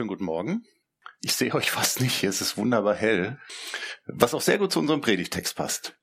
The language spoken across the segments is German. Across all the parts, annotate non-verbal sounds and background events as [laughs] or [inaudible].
Schönen guten Morgen. Ich sehe euch fast nicht, es ist wunderbar hell, was auch sehr gut zu unserem Predigtext passt.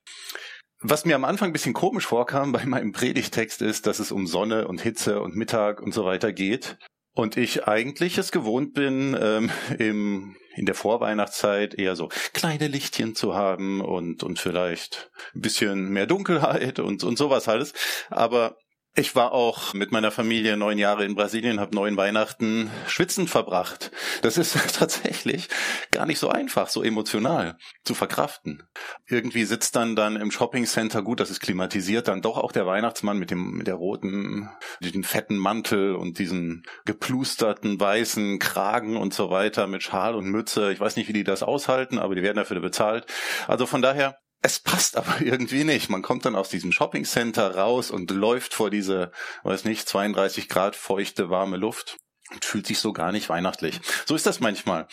Was mir am Anfang ein bisschen komisch vorkam bei meinem Predigtext ist, dass es um Sonne und Hitze und Mittag und so weiter geht. Und ich eigentlich es gewohnt bin, ähm, im, in der Vorweihnachtszeit eher so kleine Lichtchen zu haben und, und vielleicht ein bisschen mehr Dunkelheit und, und sowas alles. Aber ich war auch mit meiner Familie neun Jahre in Brasilien, habe neun Weihnachten schwitzend verbracht. Das ist [laughs] tatsächlich gar nicht so einfach, so emotional zu verkraften. Irgendwie sitzt dann dann im Shoppingcenter, gut, das ist klimatisiert, dann doch auch der Weihnachtsmann mit dem mit der roten, diesen fetten Mantel und diesen geplusterten weißen Kragen und so weiter mit Schal und Mütze. Ich weiß nicht, wie die das aushalten, aber die werden dafür bezahlt. Also von daher es passt aber [laughs] irgendwie nicht. Man kommt dann aus diesem Shoppingcenter raus und läuft vor diese, weiß nicht, 32 Grad feuchte, warme Luft und fühlt sich so gar nicht weihnachtlich. So ist das manchmal.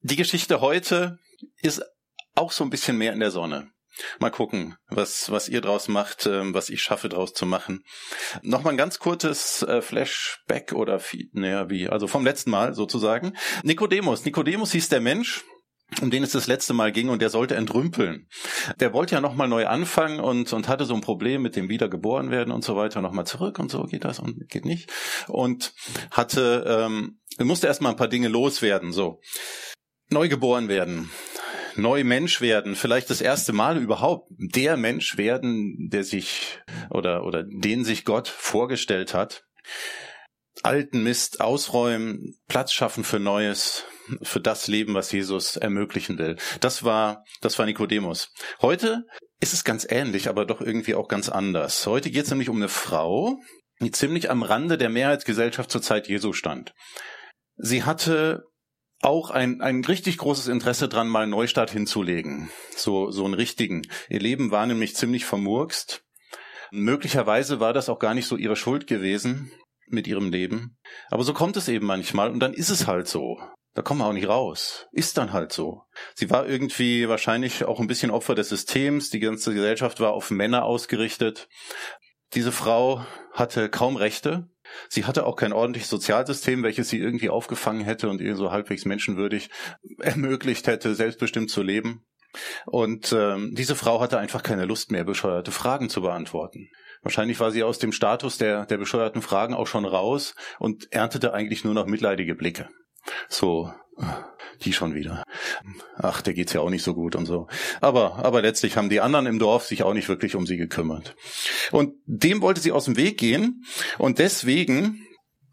Die Geschichte heute ist auch so ein bisschen mehr in der Sonne. Mal gucken, was, was ihr draus macht, ähm, was ich schaffe draus zu machen. Nochmal ein ganz kurzes äh, Flashback oder, naja, wie, also vom letzten Mal sozusagen. Nikodemus. Nikodemus hieß der Mensch, um den es das letzte Mal ging und der sollte entrümpeln. Der wollte ja nochmal neu anfangen und, und hatte so ein Problem mit dem Wiedergeboren werden und so weiter, nochmal zurück und so geht das und geht nicht. Und hatte, ähm, musste erstmal ein paar Dinge loswerden, so. Neu geboren werden, neu Mensch werden, vielleicht das erste Mal überhaupt der Mensch werden, der sich oder, oder den sich Gott vorgestellt hat. Alten Mist ausräumen, Platz schaffen für Neues, für das Leben, was Jesus ermöglichen will. Das war, das war Nikodemus. Heute ist es ganz ähnlich, aber doch irgendwie auch ganz anders. Heute geht es nämlich um eine Frau, die ziemlich am Rande der Mehrheitsgesellschaft zur Zeit Jesu stand. Sie hatte auch ein, ein richtig großes Interesse dran, mal einen Neustart hinzulegen. So, so einen richtigen. Ihr Leben war nämlich ziemlich vermurkst. Möglicherweise war das auch gar nicht so ihre Schuld gewesen mit ihrem Leben. Aber so kommt es eben manchmal und dann ist es halt so. Da kommen wir auch nicht raus. Ist dann halt so. Sie war irgendwie wahrscheinlich auch ein bisschen Opfer des Systems. Die ganze Gesellschaft war auf Männer ausgerichtet. Diese Frau hatte kaum Rechte. Sie hatte auch kein ordentliches Sozialsystem, welches sie irgendwie aufgefangen hätte und ihr so halbwegs menschenwürdig [laughs] ermöglicht hätte, selbstbestimmt zu leben. Und ähm, diese Frau hatte einfach keine Lust mehr, bescheuerte Fragen zu beantworten. Wahrscheinlich war sie aus dem Status der, der bescheuerten Fragen auch schon raus und erntete eigentlich nur noch mitleidige Blicke. So, die schon wieder. Ach, der geht's ja auch nicht so gut und so. Aber, aber letztlich haben die anderen im Dorf sich auch nicht wirklich um sie gekümmert. Und dem wollte sie aus dem Weg gehen und deswegen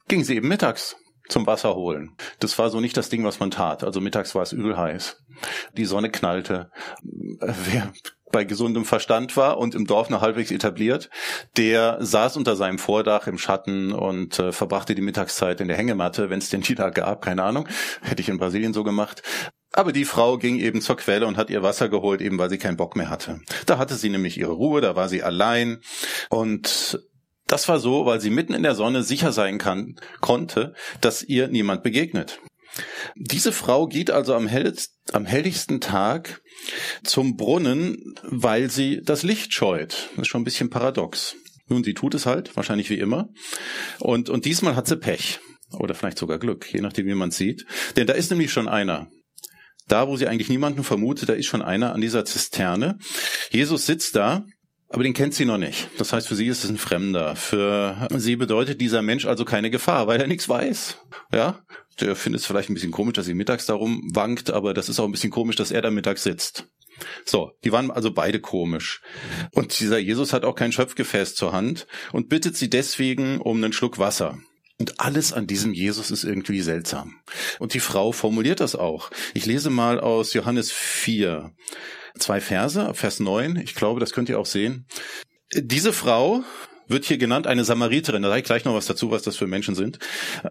ging sie eben mittags zum Wasser holen. Das war so nicht das Ding, was man tat. Also mittags war es übel heiß. Die Sonne knallte. Wer bei gesundem Verstand war und im Dorf noch halbwegs etabliert, der saß unter seinem Vordach im Schatten und äh, verbrachte die Mittagszeit in der Hängematte, wenn es den die da gab, keine Ahnung. Hätte ich in Brasilien so gemacht. Aber die Frau ging eben zur Quelle und hat ihr Wasser geholt, eben weil sie keinen Bock mehr hatte. Da hatte sie nämlich ihre Ruhe, da war sie allein und das war so, weil sie mitten in der Sonne sicher sein kann, konnte, dass ihr niemand begegnet. Diese Frau geht also am, hellst, am helligsten Tag zum Brunnen, weil sie das Licht scheut. Das ist schon ein bisschen paradox. Nun, sie tut es halt, wahrscheinlich wie immer. Und, und diesmal hat sie Pech. Oder vielleicht sogar Glück, je nachdem, wie man sieht. Denn da ist nämlich schon einer. Da, wo sie eigentlich niemanden vermutet, da ist schon einer an dieser Zisterne. Jesus sitzt da aber den kennt sie noch nicht. Das heißt, für sie ist es ein Fremder. Für sie bedeutet dieser Mensch also keine Gefahr, weil er nichts weiß. Ja, der findet es vielleicht ein bisschen komisch, dass sie mittags darum wankt, aber das ist auch ein bisschen komisch, dass er da mittags sitzt. So, die waren also beide komisch. Und dieser Jesus hat auch kein Schöpfgefäß zur Hand und bittet sie deswegen um einen Schluck Wasser. Und alles an diesem Jesus ist irgendwie seltsam. Und die Frau formuliert das auch. Ich lese mal aus Johannes 4, zwei Verse, Vers 9. Ich glaube, das könnt ihr auch sehen. Diese Frau, wird hier genannt eine Samariterin. Da sage ich gleich noch was dazu, was das für Menschen sind.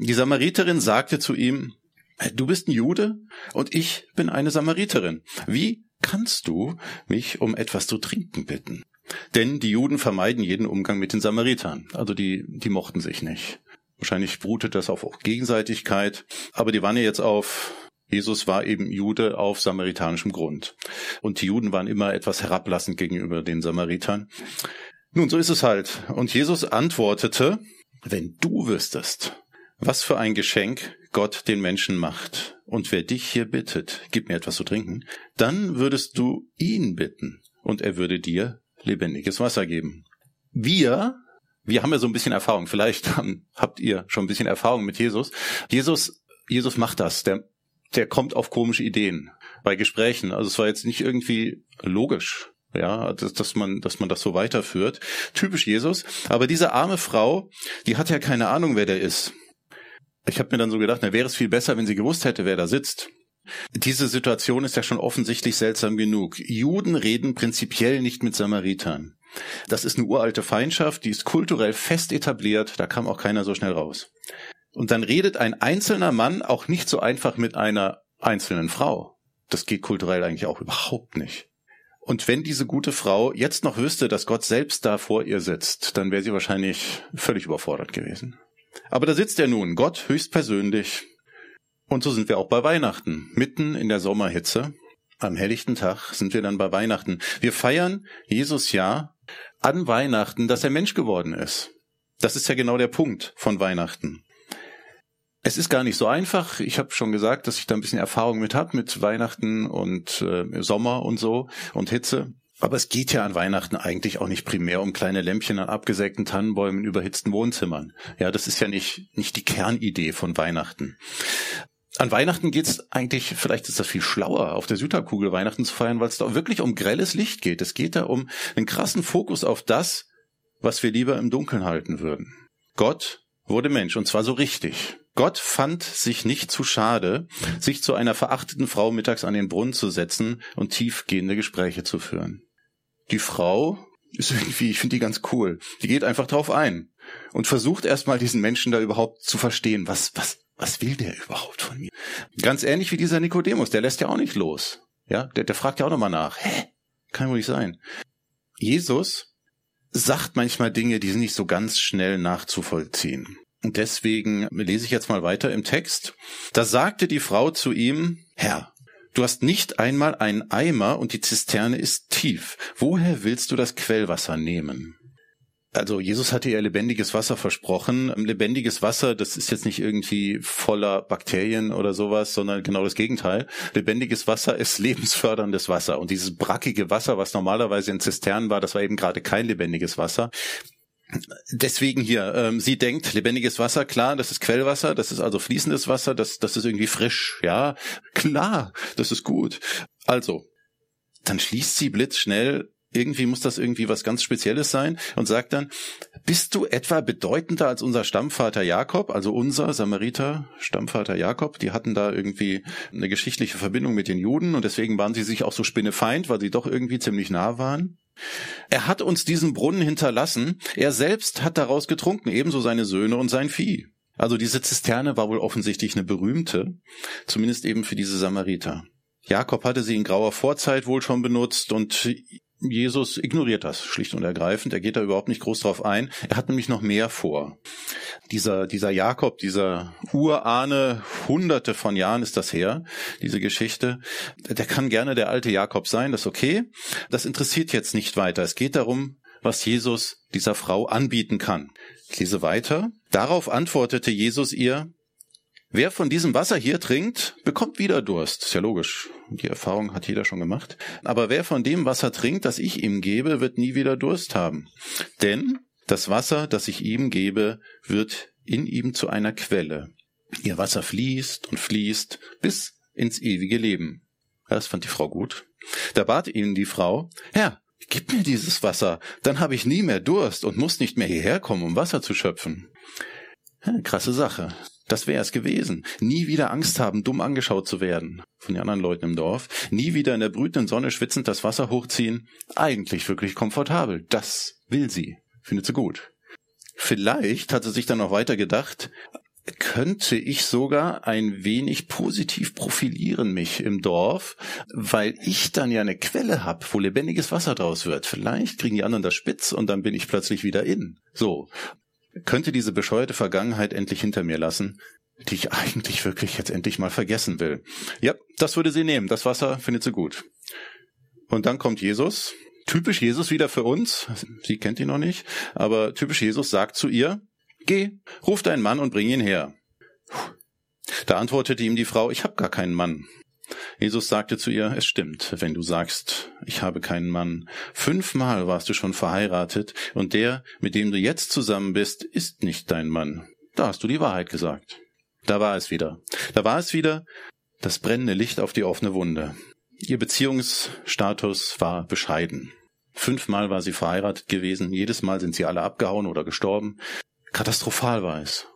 Die Samariterin sagte zu ihm, du bist ein Jude und ich bin eine Samariterin. Wie kannst du mich um etwas zu trinken bitten? Denn die Juden vermeiden jeden Umgang mit den Samaritern. Also die, die mochten sich nicht. Wahrscheinlich brutet das auf Gegenseitigkeit. Aber die waren ja jetzt auf, Jesus war eben Jude auf samaritanischem Grund. Und die Juden waren immer etwas herablassend gegenüber den Samaritern. Nun, so ist es halt. Und Jesus antwortete, wenn du wüsstest, was für ein Geschenk Gott den Menschen macht, und wer dich hier bittet, gib mir etwas zu trinken, dann würdest du ihn bitten, und er würde dir lebendiges Wasser geben. Wir, wir haben ja so ein bisschen Erfahrung. Vielleicht [laughs] habt ihr schon ein bisschen Erfahrung mit Jesus. Jesus, Jesus macht das. Der, der kommt auf komische Ideen bei Gesprächen. Also es war jetzt nicht irgendwie logisch. Ja, dass, dass man, dass man das so weiterführt. Typisch Jesus. Aber diese arme Frau, die hat ja keine Ahnung, wer der ist. Ich habe mir dann so gedacht, na wäre es viel besser, wenn sie gewusst hätte, wer da sitzt. Diese Situation ist ja schon offensichtlich seltsam genug. Juden reden prinzipiell nicht mit Samaritern. Das ist eine uralte Feindschaft, die ist kulturell fest etabliert, da kam auch keiner so schnell raus. Und dann redet ein einzelner Mann auch nicht so einfach mit einer einzelnen Frau. Das geht kulturell eigentlich auch überhaupt nicht. Und wenn diese gute Frau jetzt noch wüsste, dass Gott selbst da vor ihr sitzt, dann wäre sie wahrscheinlich völlig überfordert gewesen. Aber da sitzt er nun, Gott höchstpersönlich, und so sind wir auch bei Weihnachten. Mitten in der Sommerhitze, am helllichten Tag sind wir dann bei Weihnachten. Wir feiern Jesus ja an Weihnachten, dass er Mensch geworden ist. Das ist ja genau der Punkt von Weihnachten. Es ist gar nicht so einfach. Ich habe schon gesagt, dass ich da ein bisschen Erfahrung mit habe, mit Weihnachten und äh, Sommer und so und Hitze. Aber es geht ja an Weihnachten eigentlich auch nicht primär um kleine Lämpchen an abgesägten Tannenbäumen in überhitzten Wohnzimmern. Ja, das ist ja nicht, nicht die Kernidee von Weihnachten. An Weihnachten geht's eigentlich, vielleicht ist das viel schlauer, auf der Südhalbkugel Weihnachten zu feiern, weil es da wirklich um grelles Licht geht. Es geht da um einen krassen Fokus auf das, was wir lieber im Dunkeln halten würden. Gott wurde Mensch und zwar so richtig. Gott fand sich nicht zu schade, sich zu einer verachteten Frau mittags an den Brunnen zu setzen und tiefgehende Gespräche zu führen. Die Frau ist irgendwie, ich finde die ganz cool. Die geht einfach drauf ein und versucht erstmal diesen Menschen da überhaupt zu verstehen, was, was, was will der überhaupt von mir? Ganz ähnlich wie dieser Nikodemus, der lässt ja auch nicht los. Ja, der, der fragt ja auch nochmal nach. Hä? Kann wohl nicht sein. Jesus sagt manchmal Dinge, die sind nicht so ganz schnell nachzuvollziehen. Deswegen lese ich jetzt mal weiter im Text. Da sagte die Frau zu ihm, Herr, du hast nicht einmal einen Eimer und die Zisterne ist tief. Woher willst du das Quellwasser nehmen? Also Jesus hatte ja lebendiges Wasser versprochen. Lebendiges Wasser, das ist jetzt nicht irgendwie voller Bakterien oder sowas, sondern genau das Gegenteil. Lebendiges Wasser ist lebensförderndes Wasser. Und dieses brackige Wasser, was normalerweise in Zisternen war, das war eben gerade kein lebendiges Wasser. Deswegen hier, ähm, sie denkt, lebendiges Wasser, klar, das ist Quellwasser, das ist also fließendes Wasser, das, das ist irgendwie frisch, ja, klar, das ist gut. Also, dann schließt sie blitzschnell irgendwie muss das irgendwie was ganz Spezielles sein und sagt dann, bist du etwa bedeutender als unser Stammvater Jakob, also unser Samariter Stammvater Jakob, die hatten da irgendwie eine geschichtliche Verbindung mit den Juden und deswegen waren sie sich auch so spinnefeind, weil sie doch irgendwie ziemlich nah waren. Er hat uns diesen Brunnen hinterlassen, er selbst hat daraus getrunken, ebenso seine Söhne und sein Vieh. Also diese Zisterne war wohl offensichtlich eine berühmte, zumindest eben für diese Samariter. Jakob hatte sie in grauer Vorzeit wohl schon benutzt und Jesus ignoriert das schlicht und ergreifend. Er geht da überhaupt nicht groß drauf ein. Er hat nämlich noch mehr vor. Dieser, dieser Jakob, dieser Urahne, hunderte von Jahren ist das her, diese Geschichte. Der kann gerne der alte Jakob sein, das ist okay. Das interessiert jetzt nicht weiter. Es geht darum, was Jesus dieser Frau anbieten kann. Ich lese weiter. Darauf antwortete Jesus ihr, Wer von diesem Wasser hier trinkt, bekommt wieder Durst. Ist ja logisch. Die Erfahrung hat jeder schon gemacht. Aber wer von dem Wasser trinkt, das ich ihm gebe, wird nie wieder Durst haben. Denn das Wasser, das ich ihm gebe, wird in ihm zu einer Quelle. Ihr Wasser fließt und fließt bis ins ewige Leben. Das fand die Frau gut. Da bat ihnen die Frau, Herr, gib mir dieses Wasser, dann habe ich nie mehr Durst und muss nicht mehr hierher kommen, um Wasser zu schöpfen. Ja, krasse Sache. Das wäre es gewesen. Nie wieder Angst haben, dumm angeschaut zu werden von den anderen Leuten im Dorf. Nie wieder in der brütenden Sonne schwitzend das Wasser hochziehen. Eigentlich wirklich komfortabel. Das will sie. Findet sie gut. Vielleicht hat er sich dann noch weiter gedacht, könnte ich sogar ein wenig positiv profilieren mich im Dorf, weil ich dann ja eine Quelle hab, wo lebendiges Wasser draus wird. Vielleicht kriegen die anderen das spitz und dann bin ich plötzlich wieder in. So. Könnte diese bescheuerte Vergangenheit endlich hinter mir lassen, die ich eigentlich wirklich jetzt endlich mal vergessen will. Ja, das würde sie nehmen. Das Wasser findet sie gut. Und dann kommt Jesus. Typisch Jesus wieder für uns. Sie kennt ihn noch nicht. Aber typisch Jesus sagt zu ihr, Geh, ruf deinen Mann und bring ihn her. Da antwortete ihm die Frau, ich habe gar keinen Mann. Jesus sagte zu ihr, es stimmt, wenn du sagst, ich habe keinen Mann. Fünfmal warst du schon verheiratet, und der, mit dem du jetzt zusammen bist, ist nicht dein Mann. Da hast du die Wahrheit gesagt. Da war es wieder. Da war es wieder das brennende Licht auf die offene Wunde. Ihr Beziehungsstatus war bescheiden. Fünfmal war sie verheiratet gewesen, jedes Mal sind sie alle abgehauen oder gestorben. Katastrophal war es.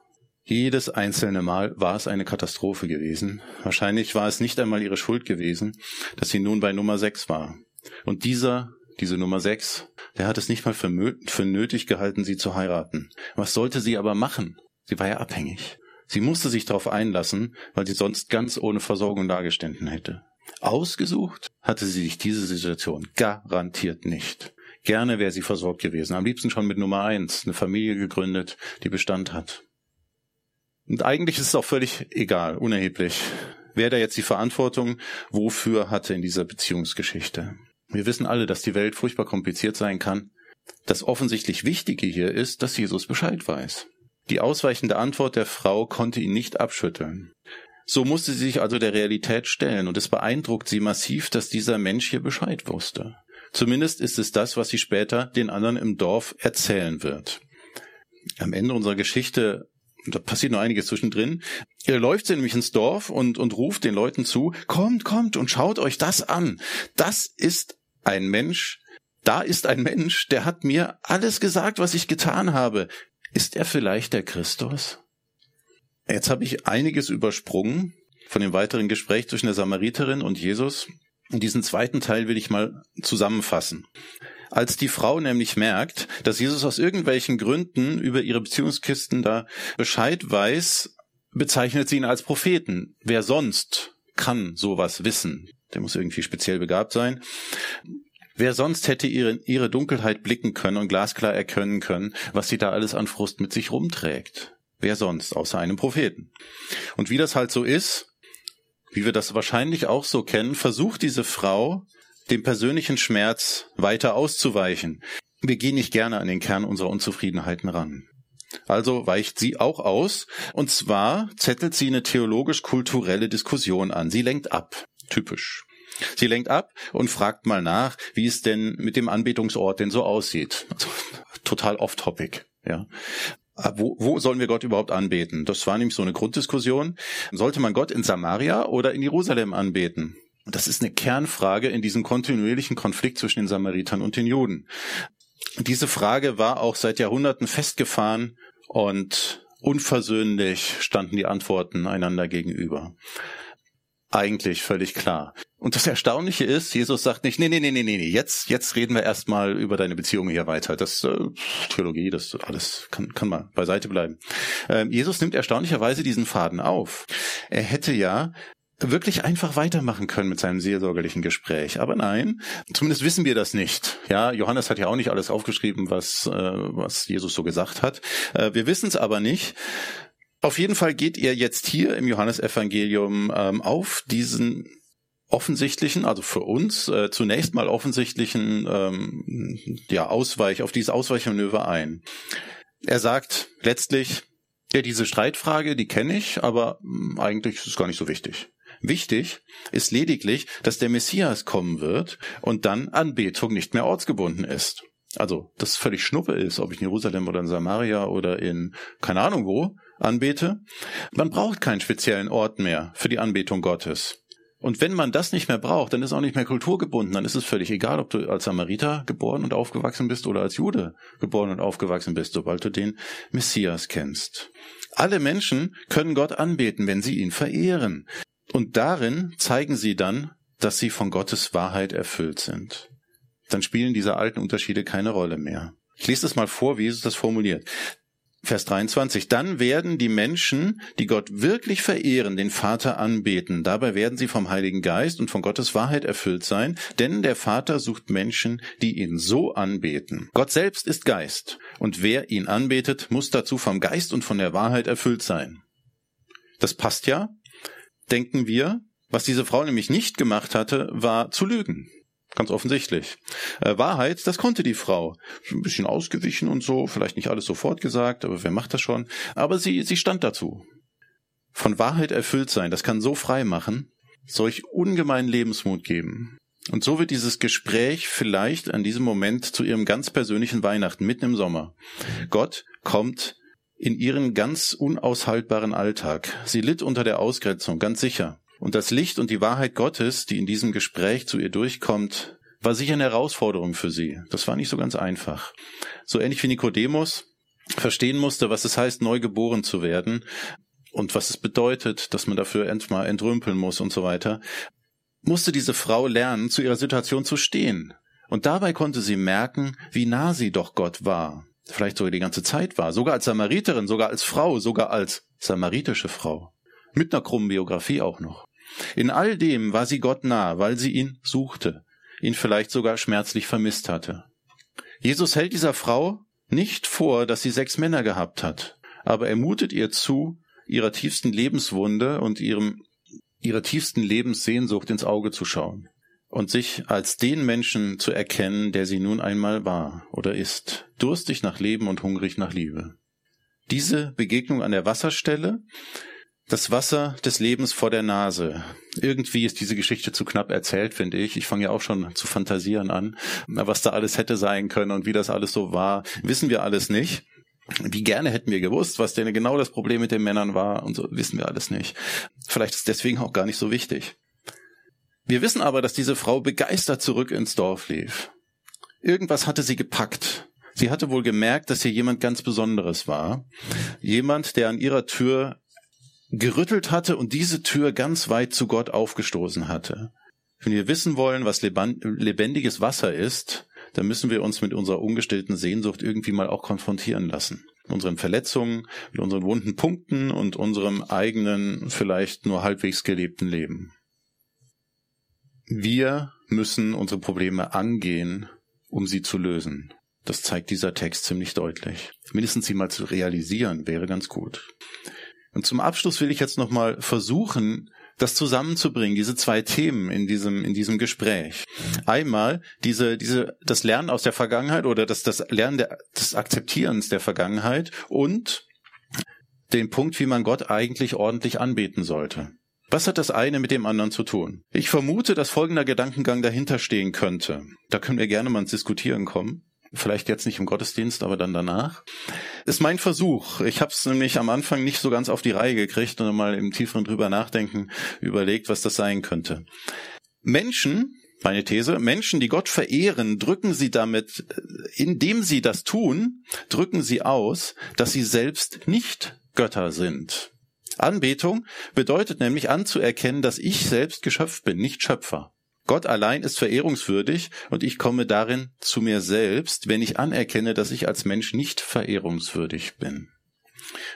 Jedes einzelne Mal war es eine Katastrophe gewesen. Wahrscheinlich war es nicht einmal ihre Schuld gewesen, dass sie nun bei Nummer sechs war. Und dieser, diese Nummer sechs, der hat es nicht mal für, für nötig gehalten, sie zu heiraten. Was sollte sie aber machen? Sie war ja abhängig. Sie musste sich darauf einlassen, weil sie sonst ganz ohne Versorgung dagestanden hätte. Ausgesucht hatte sie sich diese Situation garantiert nicht. Gerne wäre sie versorgt gewesen. Am liebsten schon mit Nummer eins, eine Familie gegründet, die Bestand hat. Und eigentlich ist es auch völlig egal, unerheblich, wer da jetzt die Verantwortung wofür hatte in dieser Beziehungsgeschichte. Wir wissen alle, dass die Welt furchtbar kompliziert sein kann. Das offensichtlich Wichtige hier ist, dass Jesus Bescheid weiß. Die ausweichende Antwort der Frau konnte ihn nicht abschütteln. So musste sie sich also der Realität stellen, und es beeindruckt sie massiv, dass dieser Mensch hier Bescheid wusste. Zumindest ist es das, was sie später den anderen im Dorf erzählen wird. Am Ende unserer Geschichte, da passiert noch einiges zwischendrin, läuft sie nämlich ins Dorf und, und ruft den Leuten zu, kommt, kommt und schaut euch das an. Das ist ein Mensch, da ist ein Mensch, der hat mir alles gesagt, was ich getan habe. Ist er vielleicht der Christus? Jetzt habe ich einiges übersprungen von dem weiteren Gespräch zwischen der Samariterin und Jesus. Und diesen zweiten Teil will ich mal zusammenfassen. Als die Frau nämlich merkt, dass Jesus aus irgendwelchen Gründen über ihre Beziehungskisten da Bescheid weiß, bezeichnet sie ihn als Propheten. Wer sonst kann sowas wissen? Der muss irgendwie speziell begabt sein. Wer sonst hätte ihre, ihre Dunkelheit blicken können und glasklar erkennen können, was sie da alles an Frust mit sich rumträgt? Wer sonst, außer einem Propheten? Und wie das halt so ist, wie wir das wahrscheinlich auch so kennen, versucht diese Frau, dem persönlichen Schmerz weiter auszuweichen. Wir gehen nicht gerne an den Kern unserer Unzufriedenheiten ran. Also weicht sie auch aus, und zwar zettelt sie eine theologisch-kulturelle Diskussion an. Sie lenkt ab. Typisch. Sie lenkt ab und fragt mal nach, wie es denn mit dem Anbetungsort denn so aussieht. Also, total off-topic, ja. Ah, wo, wo sollen wir Gott überhaupt anbeten? Das war nämlich so eine Grunddiskussion. Sollte man Gott in Samaria oder in Jerusalem anbeten? Das ist eine Kernfrage in diesem kontinuierlichen Konflikt zwischen den Samaritern und den Juden. Diese Frage war auch seit Jahrhunderten festgefahren und unversöhnlich standen die Antworten einander gegenüber. Eigentlich völlig klar. Und das Erstaunliche ist, Jesus sagt nicht, nee, nee, nee, nee, nee, jetzt, jetzt reden wir erstmal über deine Beziehung hier weiter. Das äh, Theologie, das alles kann, kann mal beiseite bleiben. Ähm, Jesus nimmt erstaunlicherweise diesen Faden auf. Er hätte ja wirklich einfach weitermachen können mit seinem seelsorgerlichen Gespräch. Aber nein, zumindest wissen wir das nicht. Ja, Johannes hat ja auch nicht alles aufgeschrieben, was, äh, was Jesus so gesagt hat. Äh, wir wissen es aber nicht. Auf jeden Fall geht ihr jetzt hier im Johannesevangelium ähm, auf diesen offensichtlichen, also für uns äh, zunächst mal offensichtlichen ähm, ja, Ausweich, auf dieses Ausweichmanöver ein. Er sagt letztlich, ja, diese Streitfrage, die kenne ich, aber hm, eigentlich ist es gar nicht so wichtig. Wichtig ist lediglich, dass der Messias kommen wird und dann Anbetung nicht mehr ortsgebunden ist. Also, dass völlig schnuppe ist, ob ich in Jerusalem oder in Samaria oder in keine Ahnung wo anbete. Man braucht keinen speziellen Ort mehr für die Anbetung Gottes. Und wenn man das nicht mehr braucht, dann ist auch nicht mehr kulturgebunden. Dann ist es völlig egal, ob du als Samariter geboren und aufgewachsen bist oder als Jude geboren und aufgewachsen bist, sobald du den Messias kennst. Alle Menschen können Gott anbeten, wenn sie ihn verehren. Und darin zeigen sie dann, dass sie von Gottes Wahrheit erfüllt sind. Dann spielen diese alten Unterschiede keine Rolle mehr. Ich lese das mal vor, wie Jesus das formuliert. Vers 23. Dann werden die Menschen, die Gott wirklich verehren, den Vater anbeten. Dabei werden sie vom Heiligen Geist und von Gottes Wahrheit erfüllt sein, denn der Vater sucht Menschen, die ihn so anbeten. Gott selbst ist Geist, und wer ihn anbetet, muss dazu vom Geist und von der Wahrheit erfüllt sein. Das passt ja, denken wir. Was diese Frau nämlich nicht gemacht hatte, war zu lügen. Ganz offensichtlich. Äh, Wahrheit, das konnte die Frau. Ein bisschen ausgewichen und so, vielleicht nicht alles sofort gesagt, aber wer macht das schon? Aber sie, sie stand dazu. Von Wahrheit erfüllt sein, das kann so frei machen, solch ungemeinen Lebensmut geben. Und so wird dieses Gespräch vielleicht an diesem Moment zu ihrem ganz persönlichen Weihnachten mitten im Sommer. Gott kommt in ihren ganz unaushaltbaren Alltag. Sie litt unter der Ausgrenzung, ganz sicher. Und das Licht und die Wahrheit Gottes, die in diesem Gespräch zu ihr durchkommt, war sicher eine Herausforderung für sie. Das war nicht so ganz einfach. So ähnlich wie Nikodemus verstehen musste, was es heißt, neu geboren zu werden und was es bedeutet, dass man dafür erstmal entrümpeln muss und so weiter, musste diese Frau lernen, zu ihrer Situation zu stehen. Und dabei konnte sie merken, wie nah sie doch Gott war. Vielleicht sogar die ganze Zeit war. Sogar als Samariterin, sogar als Frau, sogar als samaritische Frau. Mit einer krummen Biografie auch noch. In all dem war sie Gott nah, weil sie ihn suchte, ihn vielleicht sogar schmerzlich vermisst hatte. Jesus hält dieser Frau nicht vor, dass sie sechs Männer gehabt hat, aber er mutet ihr zu, ihrer tiefsten Lebenswunde und ihrem, ihrer tiefsten Lebenssehnsucht ins Auge zu schauen und sich als den Menschen zu erkennen, der sie nun einmal war oder ist, durstig nach Leben und hungrig nach Liebe. Diese Begegnung an der Wasserstelle das Wasser des Lebens vor der Nase. Irgendwie ist diese Geschichte zu knapp erzählt, finde ich. Ich fange ja auch schon zu fantasieren an. Was da alles hätte sein können und wie das alles so war, wissen wir alles nicht. Wie gerne hätten wir gewusst, was denn genau das Problem mit den Männern war und so, wissen wir alles nicht. Vielleicht ist deswegen auch gar nicht so wichtig. Wir wissen aber, dass diese Frau begeistert zurück ins Dorf lief. Irgendwas hatte sie gepackt. Sie hatte wohl gemerkt, dass hier jemand ganz Besonderes war. Jemand, der an ihrer Tür gerüttelt hatte und diese Tür ganz weit zu Gott aufgestoßen hatte. Wenn wir wissen wollen, was lebendiges Wasser ist, dann müssen wir uns mit unserer ungestillten Sehnsucht irgendwie mal auch konfrontieren lassen. Mit unseren Verletzungen, mit unseren wunden Punkten und unserem eigenen, vielleicht nur halbwegs gelebten Leben. Wir müssen unsere Probleme angehen, um sie zu lösen. Das zeigt dieser Text ziemlich deutlich. Mindestens sie mal zu realisieren wäre ganz gut. Und zum Abschluss will ich jetzt nochmal versuchen, das zusammenzubringen, diese zwei Themen in diesem, in diesem Gespräch. Einmal diese, diese, das Lernen aus der Vergangenheit oder das, das Lernen der, des Akzeptierens der Vergangenheit und den Punkt, wie man Gott eigentlich ordentlich anbeten sollte. Was hat das eine mit dem anderen zu tun? Ich vermute, dass folgender Gedankengang dahinter stehen könnte. Da können wir gerne mal ins Diskutieren kommen. Vielleicht jetzt nicht im Gottesdienst, aber dann danach. Ist mein Versuch. Ich habe es nämlich am Anfang nicht so ganz auf die Reihe gekriegt und mal im tieferen drüber nachdenken überlegt, was das sein könnte. Menschen, meine These, Menschen, die Gott verehren, drücken sie damit, indem sie das tun, drücken sie aus, dass sie selbst nicht Götter sind. Anbetung bedeutet nämlich anzuerkennen, dass ich selbst Geschöpf bin, nicht Schöpfer. Gott allein ist verehrungswürdig und ich komme darin zu mir selbst, wenn ich anerkenne, dass ich als Mensch nicht verehrungswürdig bin.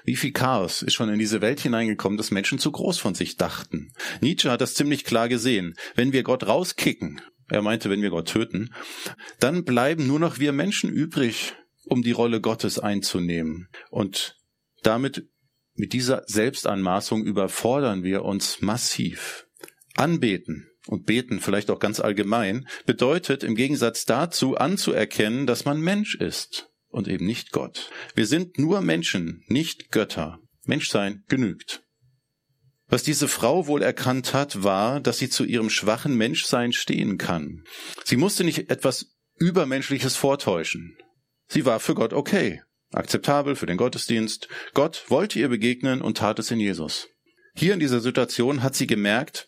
Wie viel Chaos ist schon in diese Welt hineingekommen, dass Menschen zu groß von sich dachten. Nietzsche hat das ziemlich klar gesehen. Wenn wir Gott rauskicken, er meinte, wenn wir Gott töten, dann bleiben nur noch wir Menschen übrig, um die Rolle Gottes einzunehmen. Und damit, mit dieser Selbstanmaßung überfordern wir uns massiv. Anbeten und beten vielleicht auch ganz allgemein, bedeutet im Gegensatz dazu anzuerkennen, dass man Mensch ist und eben nicht Gott. Wir sind nur Menschen, nicht Götter. Menschsein genügt. Was diese Frau wohl erkannt hat, war, dass sie zu ihrem schwachen Menschsein stehen kann. Sie musste nicht etwas Übermenschliches vortäuschen. Sie war für Gott okay, akzeptabel für den Gottesdienst. Gott wollte ihr begegnen und tat es in Jesus. Hier in dieser Situation hat sie gemerkt,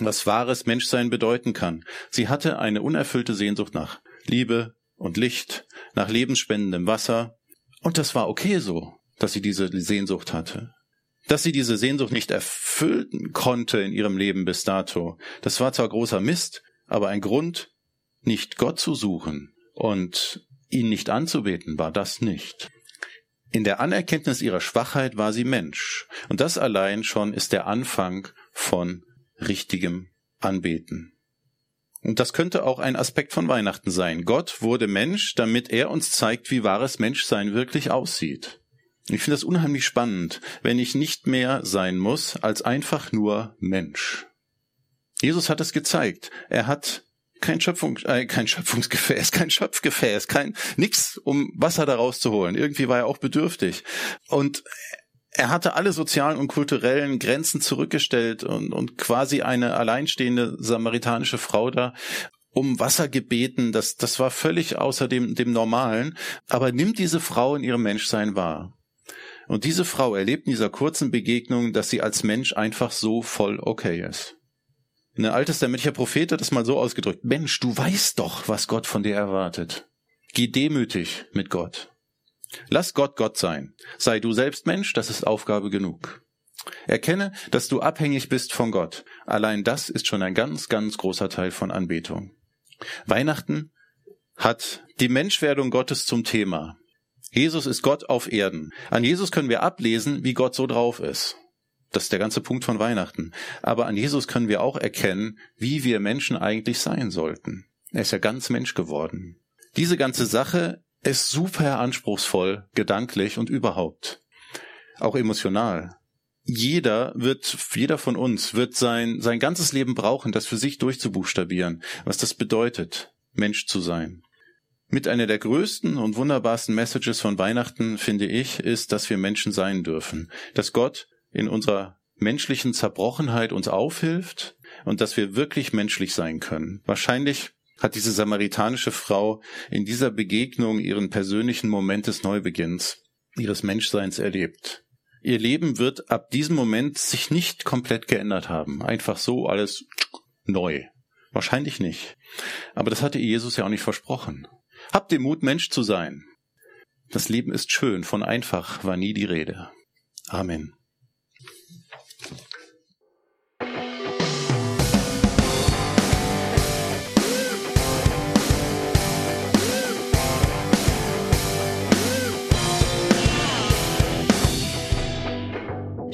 was wahres Menschsein bedeuten kann. Sie hatte eine unerfüllte Sehnsucht nach Liebe und Licht, nach lebensspendendem Wasser. Und das war okay so, dass sie diese Sehnsucht hatte. Dass sie diese Sehnsucht nicht erfüllen konnte in ihrem Leben bis dato, das war zwar großer Mist, aber ein Grund, nicht Gott zu suchen und ihn nicht anzubeten, war das nicht. In der Anerkenntnis ihrer Schwachheit war sie Mensch. Und das allein schon ist der Anfang von richtigem Anbeten. Und das könnte auch ein Aspekt von Weihnachten sein. Gott wurde Mensch, damit er uns zeigt, wie wahres Menschsein wirklich aussieht. Ich finde das unheimlich spannend, wenn ich nicht mehr sein muss als einfach nur Mensch. Jesus hat es gezeigt. Er hat kein Schöpfung, äh, kein Schöpfungsgefäß, kein Schöpfgefäß, kein nix, um Wasser daraus zu holen. Irgendwie war er auch bedürftig. Und er hatte alle sozialen und kulturellen Grenzen zurückgestellt und, und quasi eine alleinstehende samaritanische Frau da um Wasser gebeten. Das, das war völlig außer dem, dem Normalen. Aber nimmt diese Frau in ihrem Menschsein wahr. Und diese Frau erlebt in dieser kurzen Begegnung, dass sie als Mensch einfach so voll okay ist. Ein alttestamentlicher Prophet hat es mal so ausgedrückt. Mensch, du weißt doch, was Gott von dir erwartet. Geh demütig mit Gott. Lass Gott Gott sein. Sei du selbst Mensch, das ist Aufgabe genug. Erkenne, dass du abhängig bist von Gott. Allein das ist schon ein ganz, ganz großer Teil von Anbetung. Weihnachten hat die Menschwerdung Gottes zum Thema. Jesus ist Gott auf Erden. An Jesus können wir ablesen, wie Gott so drauf ist. Das ist der ganze Punkt von Weihnachten. Aber an Jesus können wir auch erkennen, wie wir Menschen eigentlich sein sollten. Er ist ja ganz Mensch geworden. Diese ganze Sache ist super anspruchsvoll, gedanklich und überhaupt. Auch emotional. Jeder wird, jeder von uns wird sein, sein ganzes Leben brauchen, das für sich durchzubuchstabieren, was das bedeutet, Mensch zu sein. Mit einer der größten und wunderbarsten Messages von Weihnachten, finde ich, ist, dass wir Menschen sein dürfen. Dass Gott in unserer menschlichen Zerbrochenheit uns aufhilft und dass wir wirklich menschlich sein können. Wahrscheinlich hat diese samaritanische Frau in dieser Begegnung ihren persönlichen Moment des Neubeginns, ihres Menschseins erlebt. Ihr Leben wird ab diesem Moment sich nicht komplett geändert haben. Einfach so alles neu. Wahrscheinlich nicht. Aber das hatte Jesus ja auch nicht versprochen. Habt den Mut, Mensch zu sein. Das Leben ist schön, von einfach war nie die Rede. Amen.